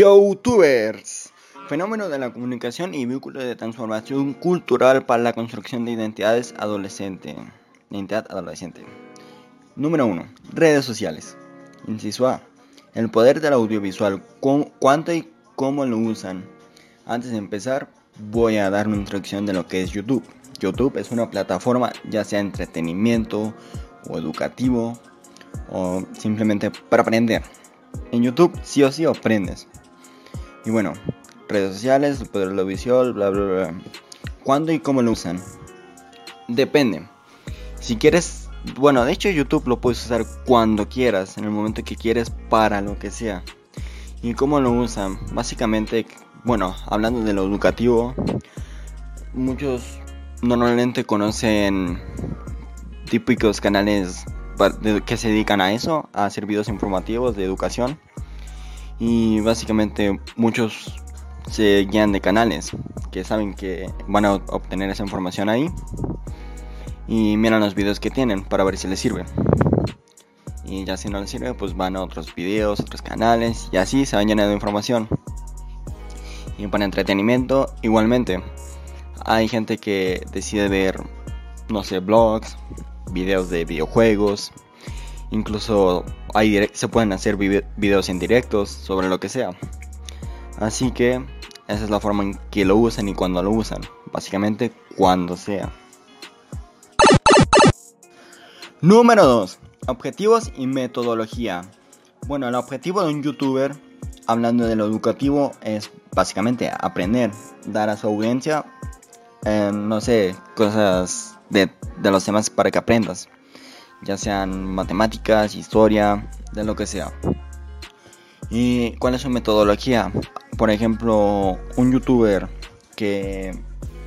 YouTubers, fenómeno de la comunicación y vínculo de transformación cultural para la construcción de identidades adolescente. Identidad adolescente. Número 1. Redes sociales. Inciso. El poder del audiovisual. ¿Cuánto y cómo lo usan? Antes de empezar, voy a dar una introducción de lo que es YouTube. YouTube es una plataforma ya sea entretenimiento o educativo o simplemente para aprender. En YouTube sí o sí aprendes. Y bueno, redes sociales, poder lo visual, bla, bla, bla. ¿Cuándo y cómo lo usan? Depende. Si quieres, bueno, de hecho YouTube lo puedes usar cuando quieras, en el momento que quieres, para lo que sea. ¿Y cómo lo usan? Básicamente, bueno, hablando de lo educativo, muchos normalmente conocen típicos canales que se dedican a eso, a hacer videos informativos de educación. Y básicamente muchos se guían de canales que saben que van a obtener esa información ahí. Y miran los videos que tienen para ver si les sirve. Y ya si no les sirve, pues van a otros videos, otros canales. Y así se van llenando de información. Y para entretenimiento, igualmente. Hay gente que decide ver, no sé, blogs, videos de videojuegos, Incluso hay se pueden hacer videos en directos sobre lo que sea. Así que esa es la forma en que lo usan y cuando lo usan. Básicamente cuando sea. Número 2. Objetivos y metodología. Bueno, el objetivo de un youtuber, hablando de lo educativo, es básicamente aprender, dar a su audiencia, eh, no sé, cosas de, de los temas para que aprendas ya sean matemáticas, historia, de lo que sea. ¿Y cuál es su metodología? Por ejemplo, un youtuber que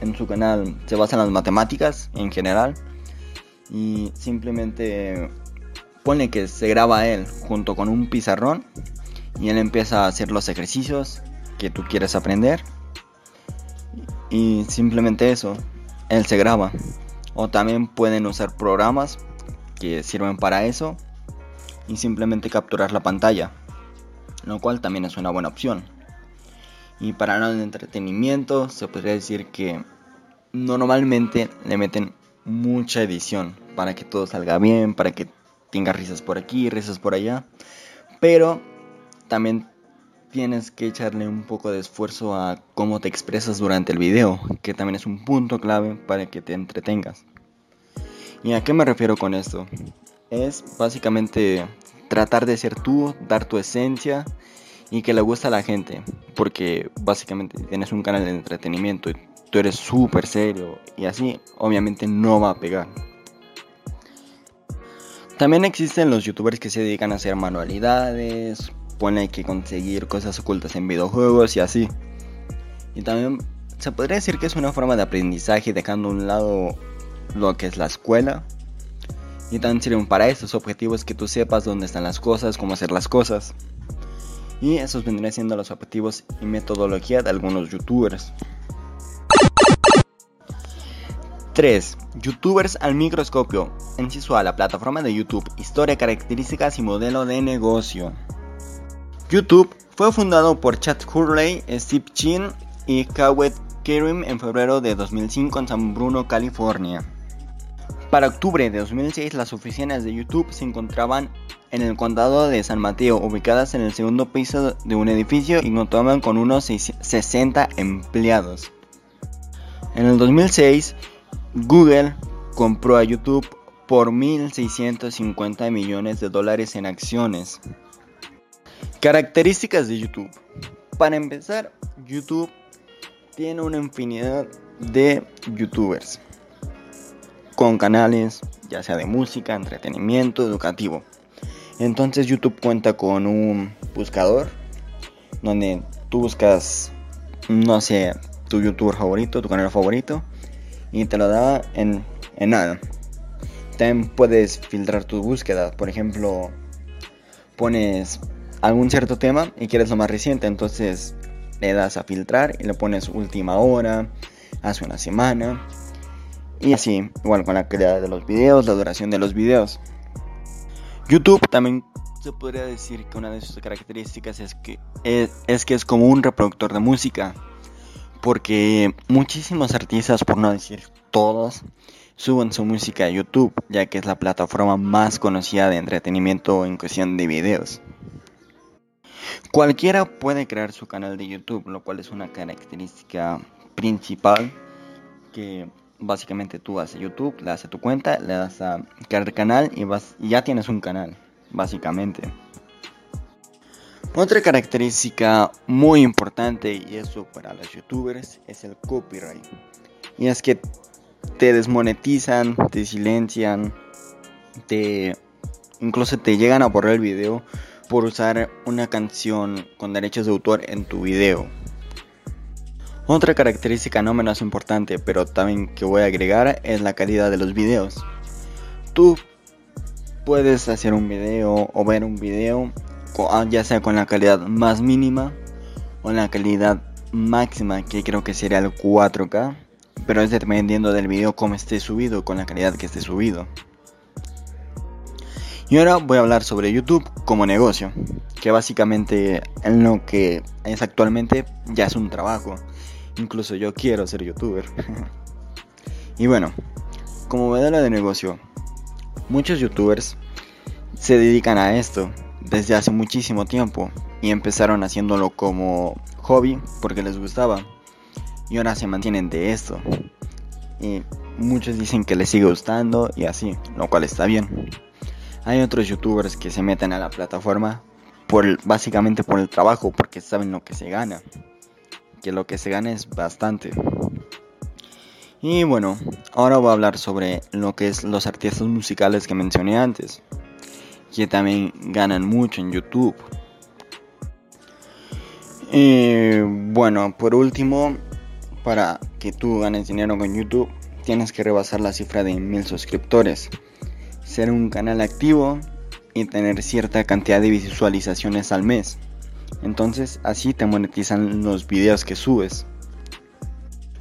en su canal se basa en las matemáticas en general y simplemente pone que se graba él junto con un pizarrón y él empieza a hacer los ejercicios que tú quieres aprender y simplemente eso, él se graba. O también pueden usar programas que sirven para eso y simplemente capturar la pantalla, lo cual también es una buena opción. Y para el entretenimiento se podría decir que normalmente le meten mucha edición para que todo salga bien, para que tenga risas por aquí, risas por allá, pero también tienes que echarle un poco de esfuerzo a cómo te expresas durante el video, que también es un punto clave para que te entretengas. ¿Y a qué me refiero con esto? Es básicamente tratar de ser tú, dar tu esencia y que le guste a la gente. Porque básicamente tienes un canal de entretenimiento y tú eres súper serio y así obviamente no va a pegar. También existen los youtubers que se dedican a hacer manualidades, pone que conseguir cosas ocultas en videojuegos y así. Y también se podría decir que es una forma de aprendizaje dejando a un lado lo que es la escuela. Y también sirven para esos objetivos que tú sepas dónde están las cosas, cómo hacer las cosas. Y esos vendrían siendo los objetivos y metodología de algunos youtubers. 3. Youtubers al microscopio. Enciso A, la plataforma de YouTube. Historia, características y modelo de negocio. YouTube fue fundado por Chad Hurley, Steve Chin y Kawet Kerim en febrero de 2005 en San Bruno, California. Para octubre de 2006 las oficinas de YouTube se encontraban en el condado de San Mateo, ubicadas en el segundo piso de un edificio y contaban con unos 60 empleados. En el 2006, Google compró a YouTube por 1.650 millones de dólares en acciones. Características de YouTube. Para empezar, YouTube tiene una infinidad de youtubers con canales ya sea de música, entretenimiento, educativo. Entonces YouTube cuenta con un buscador donde tú buscas, no sé, tu youtuber favorito, tu canal favorito y te lo da en, en nada. También puedes filtrar tus búsquedas, por ejemplo, pones algún cierto tema y quieres lo más reciente, entonces le das a filtrar y le pones última hora, hace una semana y así, igual con la calidad de los videos, la duración de los videos. YouTube también se podría decir que una de sus características es que es, que es como un reproductor de música. Porque muchísimos artistas, por no decir todos, suben su música a YouTube, ya que es la plataforma más conocida de entretenimiento en cuestión de videos. Cualquiera puede crear su canal de YouTube, lo cual es una característica principal que básicamente tú vas a YouTube, le das a tu cuenta, le das a crear canal y, vas, y ya tienes un canal, básicamente. Otra característica muy importante y eso para los youtubers es el copyright. Y es que te desmonetizan, te silencian, te incluso te llegan a borrar el video por usar una canción con derechos de autor en tu video. Otra característica no menos importante, pero también que voy a agregar, es la calidad de los videos. Tú puedes hacer un video o ver un video, ah, ya sea con la calidad más mínima o la calidad máxima, que creo que sería el 4K, pero es dependiendo del video cómo esté subido, con la calidad que esté subido. Y ahora voy a hablar sobre YouTube como negocio, que básicamente en lo que es actualmente ya es un trabajo Incluso yo quiero ser youtuber. y bueno, como modelo de negocio, muchos youtubers se dedican a esto desde hace muchísimo tiempo y empezaron haciéndolo como hobby porque les gustaba y ahora se mantienen de esto. Y muchos dicen que les sigue gustando y así, lo cual está bien. Hay otros youtubers que se meten a la plataforma por básicamente por el trabajo porque saben lo que se gana que lo que se gana es bastante. Y bueno, ahora voy a hablar sobre lo que es los artistas musicales que mencioné antes, que también ganan mucho en YouTube. Y bueno, por último, para que tú ganes dinero con YouTube, tienes que rebasar la cifra de mil suscriptores, ser un canal activo y tener cierta cantidad de visualizaciones al mes. Entonces así te monetizan los videos que subes.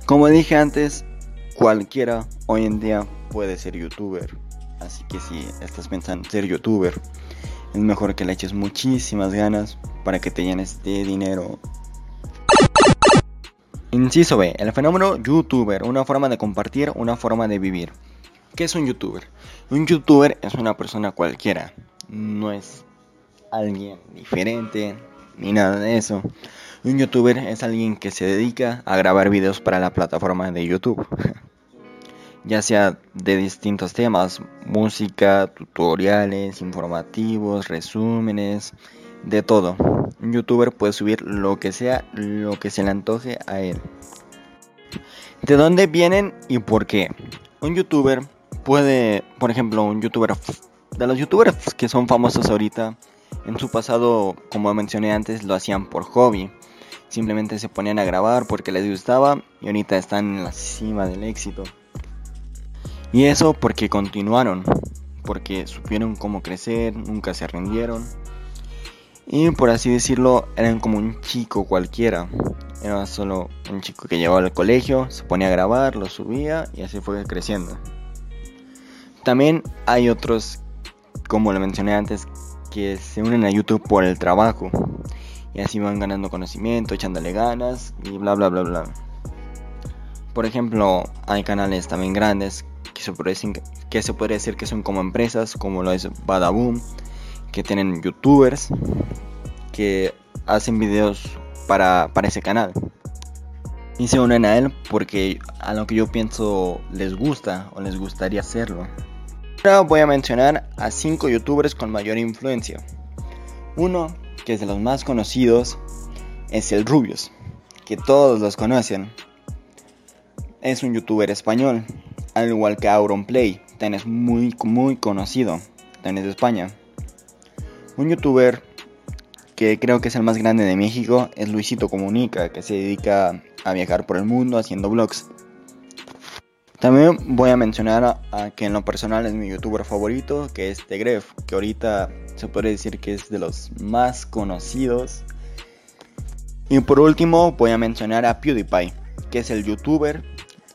Como dije antes, cualquiera hoy en día puede ser youtuber. Así que si estás pensando en ser youtuber, es mejor que le eches muchísimas ganas para que te llenes de dinero. Inciso B, el fenómeno youtuber, una forma de compartir, una forma de vivir. ¿Qué es un youtuber? Un youtuber es una persona cualquiera, no es alguien diferente, ni nada de eso. Un youtuber es alguien que se dedica a grabar videos para la plataforma de YouTube. ya sea de distintos temas, música, tutoriales, informativos, resúmenes, de todo. Un youtuber puede subir lo que sea, lo que se le antoje a él. ¿De dónde vienen y por qué? Un youtuber puede, por ejemplo, un youtuber de los youtubers que son famosos ahorita en su pasado, como mencioné antes, lo hacían por hobby. Simplemente se ponían a grabar porque les gustaba y ahorita están en la cima del éxito. Y eso porque continuaron, porque supieron cómo crecer, nunca se rindieron. Y por así decirlo, eran como un chico cualquiera. Era solo un chico que llevaba al colegio, se ponía a grabar, lo subía y así fue creciendo. También hay otros, como lo mencioné antes, que se unen a YouTube por el trabajo. Y así van ganando conocimiento, echándole ganas y bla bla bla bla. Por ejemplo, hay canales también grandes que se puede decir que, se puede decir que son como empresas, como lo es Badaboom, que tienen youtubers que hacen videos para, para ese canal. Y se unen a él porque a lo que yo pienso les gusta o les gustaría hacerlo. Ahora voy a mencionar a 5 youtubers con mayor influencia. Uno, que es de los más conocidos, es el Rubius, que todos los conocen. Es un youtuber español, al igual que Auronplay, también es muy, muy conocido, también es de España. Un youtuber que creo que es el más grande de México es Luisito Comunica, que se dedica a viajar por el mundo haciendo vlogs. También voy a mencionar a, que en lo personal es mi youtuber favorito, que es Tegref, que ahorita se puede decir que es de los más conocidos. Y por último voy a mencionar a PewDiePie, que es el youtuber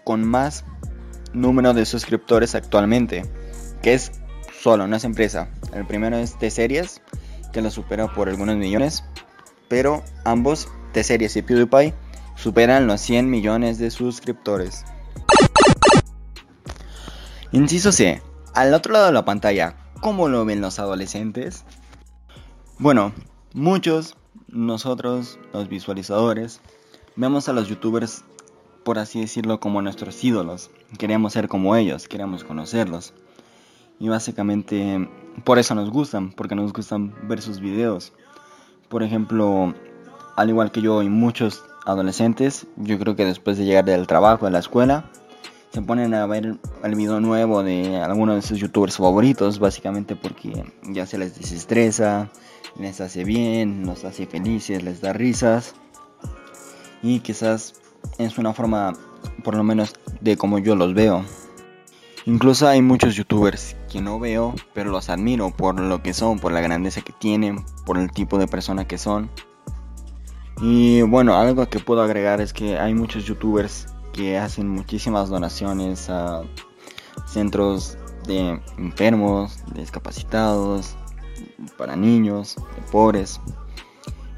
con más número de suscriptores actualmente, que es solo, no es empresa. El primero es de series que la supera por algunos millones, pero ambos, T-Series y PewDiePie, superan los 100 millones de suscriptores. Inciso C. Al otro lado de la pantalla, ¿cómo lo ven los adolescentes? Bueno, muchos, nosotros, los visualizadores, vemos a los youtubers, por así decirlo, como nuestros ídolos. Queremos ser como ellos, queremos conocerlos. Y básicamente por eso nos gustan, porque nos gustan ver sus videos. Por ejemplo, al igual que yo y muchos adolescentes, yo creo que después de llegar del trabajo, de la escuela, se ponen a ver el video nuevo de alguno de sus youtubers favoritos, básicamente porque ya se les desestresa, les hace bien, nos hace felices, les da risas. Y quizás es una forma, por lo menos, de como yo los veo. Incluso hay muchos youtubers que no veo, pero los admiro por lo que son, por la grandeza que tienen, por el tipo de persona que son. Y bueno, algo que puedo agregar es que hay muchos youtubers que hacen muchísimas donaciones a centros de enfermos, discapacitados, para niños, de pobres.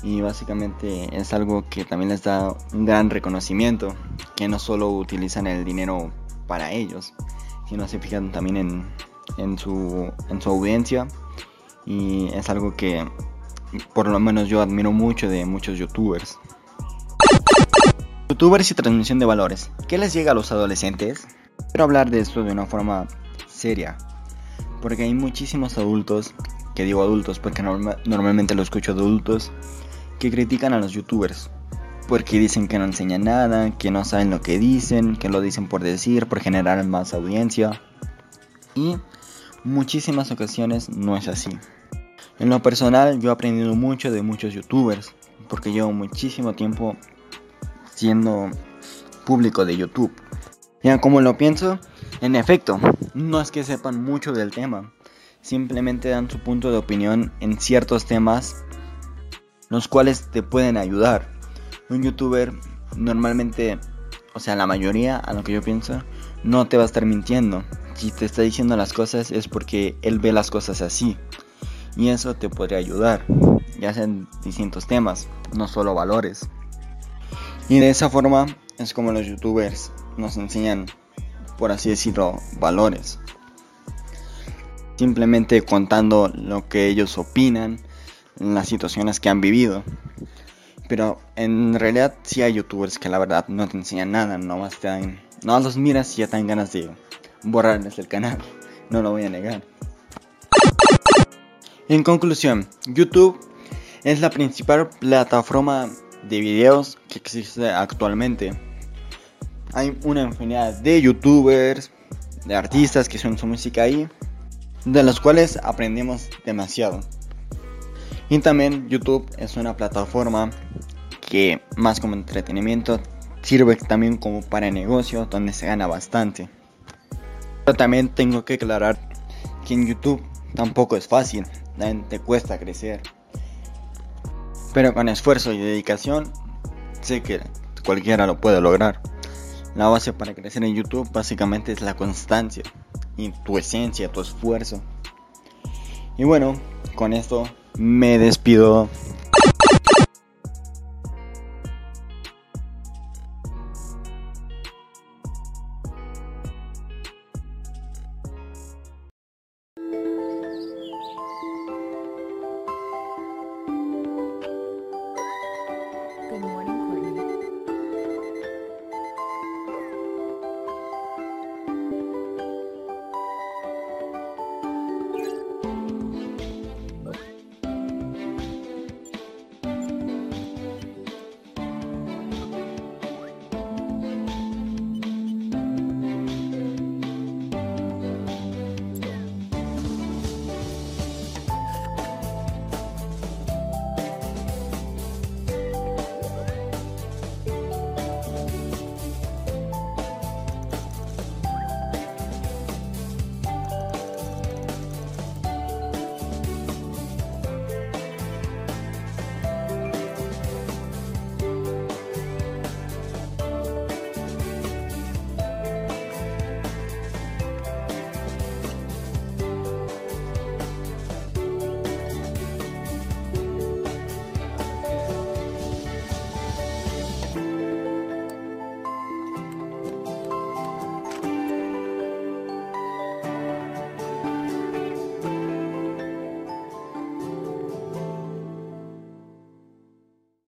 Y básicamente es algo que también les da un gran reconocimiento, que no solo utilizan el dinero para ellos, sino se fijan también en, en, su, en su audiencia. Y es algo que por lo menos yo admiro mucho de muchos youtubers. Youtubers y transmisión de valores. ¿Qué les llega a los adolescentes? Quiero hablar de esto de una forma seria. Porque hay muchísimos adultos, que digo adultos porque normalmente lo escucho de adultos, que critican a los youtubers. Porque dicen que no enseñan nada, que no saben lo que dicen, que lo dicen por decir, por generar más audiencia. Y muchísimas ocasiones no es así. En lo personal yo he aprendido mucho de muchos youtubers, porque llevo muchísimo tiempo siendo público de YouTube. Ya como lo pienso, en efecto, no es que sepan mucho del tema, simplemente dan su punto de opinión en ciertos temas, los cuales te pueden ayudar. Un youtuber normalmente, o sea, la mayoría, a lo que yo pienso, no te va a estar mintiendo. Si te está diciendo las cosas es porque él ve las cosas así y eso te podría ayudar, ya sea en distintos temas, no solo valores. Y de esa forma es como los youtubers nos enseñan, por así decirlo, valores. Simplemente contando lo que ellos opinan, las situaciones que han vivido. Pero en realidad sí hay youtubers que la verdad no te enseñan nada, nomás te dan, no los miras y ya te dan ganas de borrarles el canal. No lo voy a negar. En conclusión, YouTube es la principal plataforma de videos que existe actualmente. Hay una infinidad de youtubers, de artistas que suenan su música ahí, de los cuales aprendemos demasiado. Y también YouTube es una plataforma que más como entretenimiento sirve también como para negocio donde se gana bastante. Pero también tengo que aclarar que en YouTube tampoco es fácil te cuesta crecer. Pero con esfuerzo y dedicación, sé que cualquiera lo puede lograr. La base para crecer en YouTube básicamente es la constancia y tu esencia, tu esfuerzo. Y bueno, con esto me despido